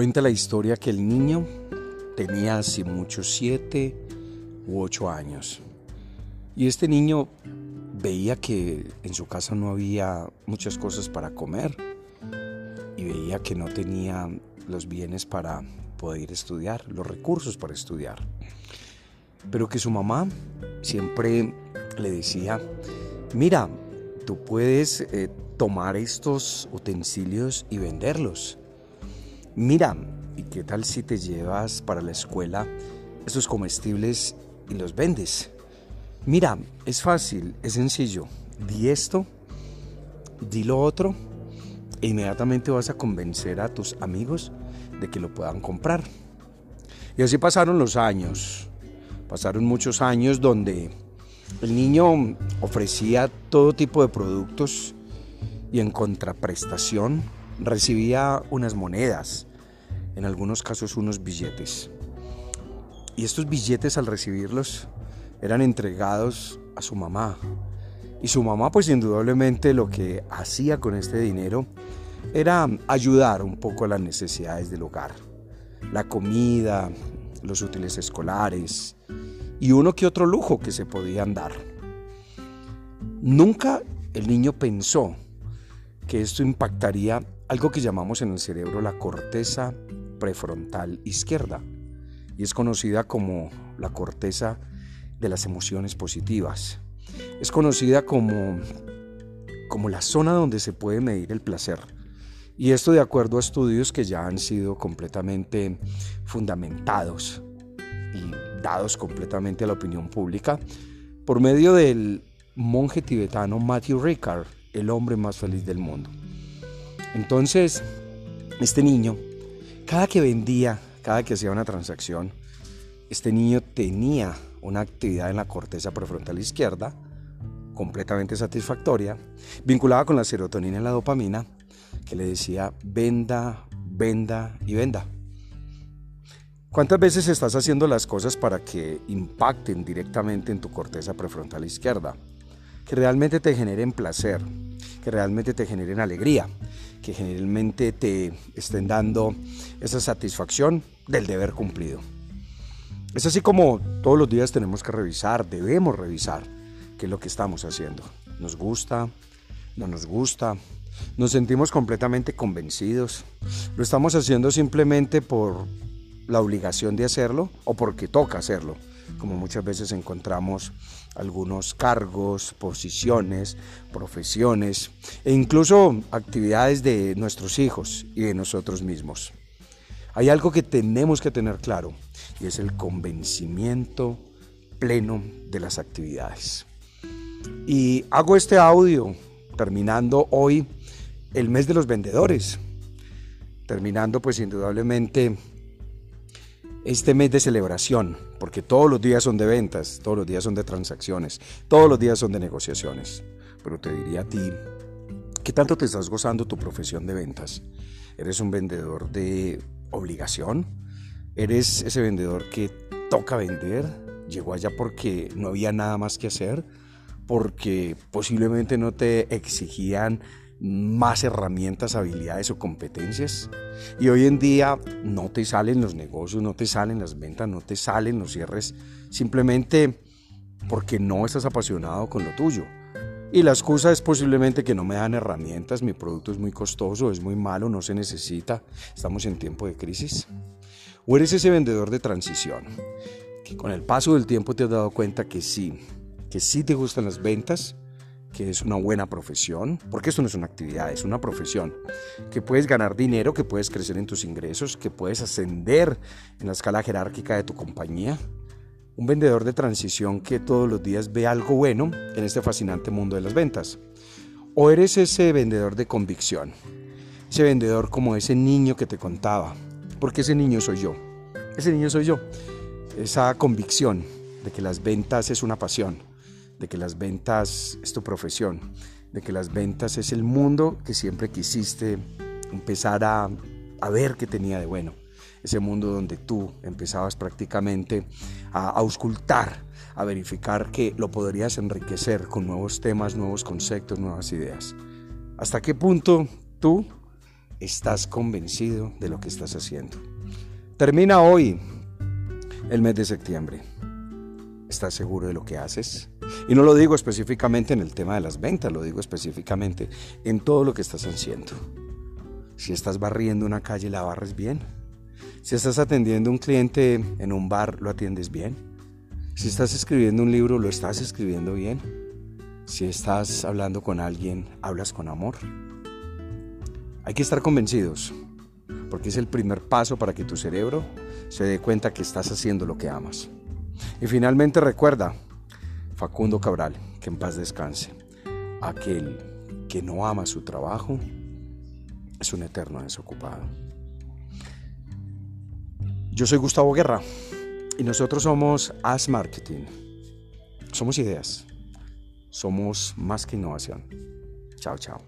Cuenta la historia que el niño tenía hace mucho siete u ocho años. Y este niño veía que en su casa no había muchas cosas para comer y veía que no tenía los bienes para poder estudiar, los recursos para estudiar. Pero que su mamá siempre le decía, mira, tú puedes eh, tomar estos utensilios y venderlos. Mira, ¿y qué tal si te llevas para la escuela estos comestibles y los vendes? Mira, es fácil, es sencillo. Di esto, di lo otro e inmediatamente vas a convencer a tus amigos de que lo puedan comprar. Y así pasaron los años. Pasaron muchos años donde el niño ofrecía todo tipo de productos y en contraprestación recibía unas monedas, en algunos casos unos billetes. Y estos billetes al recibirlos eran entregados a su mamá. Y su mamá pues indudablemente lo que hacía con este dinero era ayudar un poco a las necesidades del hogar. La comida, los útiles escolares y uno que otro lujo que se podían dar. Nunca el niño pensó que esto impactaría algo que llamamos en el cerebro la corteza prefrontal izquierda y es conocida como la corteza de las emociones positivas. Es conocida como, como la zona donde se puede medir el placer. Y esto de acuerdo a estudios que ya han sido completamente fundamentados y dados completamente a la opinión pública por medio del monje tibetano Matthew Ricard, el hombre más feliz del mundo. Entonces, este niño, cada que vendía, cada que hacía una transacción, este niño tenía una actividad en la corteza prefrontal izquierda completamente satisfactoria, vinculada con la serotonina y la dopamina, que le decía venda, venda y venda. ¿Cuántas veces estás haciendo las cosas para que impacten directamente en tu corteza prefrontal izquierda? Que realmente te generen placer, que realmente te generen alegría, que generalmente te estén dando esa satisfacción del deber cumplido. Es así como todos los días tenemos que revisar, debemos revisar qué es lo que estamos haciendo. ¿Nos gusta? ¿No nos gusta? ¿Nos sentimos completamente convencidos? ¿Lo estamos haciendo simplemente por la obligación de hacerlo o porque toca hacerlo? Como muchas veces encontramos algunos cargos, posiciones, profesiones e incluso actividades de nuestros hijos y de nosotros mismos. Hay algo que tenemos que tener claro y es el convencimiento pleno de las actividades. Y hago este audio terminando hoy el mes de los vendedores, terminando pues indudablemente este mes de celebración, porque todos los días son de ventas, todos los días son de transacciones, todos los días son de negociaciones. Pero te diría a ti, ¿qué tanto te estás gozando tu profesión de ventas? ¿Eres un vendedor de obligación? ¿Eres ese vendedor que toca vender? ¿Llegó allá porque no había nada más que hacer? ¿Porque posiblemente no te exigían más herramientas, habilidades o competencias. Y hoy en día no te salen los negocios, no te salen las ventas, no te salen los cierres, simplemente porque no estás apasionado con lo tuyo. Y la excusa es posiblemente que no me dan herramientas, mi producto es muy costoso, es muy malo, no se necesita, estamos en tiempo de crisis. O eres ese vendedor de transición, que con el paso del tiempo te has dado cuenta que sí, que sí te gustan las ventas, que es una buena profesión, porque esto no es una actividad, es una profesión, que puedes ganar dinero, que puedes crecer en tus ingresos, que puedes ascender en la escala jerárquica de tu compañía. Un vendedor de transición que todos los días ve algo bueno en este fascinante mundo de las ventas. O eres ese vendedor de convicción, ese vendedor como ese niño que te contaba, porque ese niño soy yo, ese niño soy yo, esa convicción de que las ventas es una pasión de que las ventas es tu profesión, de que las ventas es el mundo que siempre quisiste empezar a, ver qué tenía de bueno. Ese mundo donde tú empezabas prácticamente a auscultar, a verificar que lo podrías enriquecer con nuevos temas, nuevos conceptos, nuevas ideas. ¿Hasta qué punto tú estás convencido de lo que estás haciendo. Termina hoy el mes de septiembre. ¿Estás seguro de lo que haces? Y no lo digo específicamente en el tema de las ventas, lo digo específicamente en todo lo que estás haciendo. Si estás barriendo una calle, la barres bien. Si estás atendiendo a un cliente en un bar, lo atiendes bien. Si estás escribiendo un libro, lo estás escribiendo bien. Si estás hablando con alguien, hablas con amor. Hay que estar convencidos, porque es el primer paso para que tu cerebro se dé cuenta que estás haciendo lo que amas. Y finalmente recuerda, Facundo Cabral, que en paz descanse, aquel que no ama su trabajo es un eterno desocupado. Yo soy Gustavo Guerra y nosotros somos As Marketing. Somos ideas. Somos más que innovación. Chao, chao.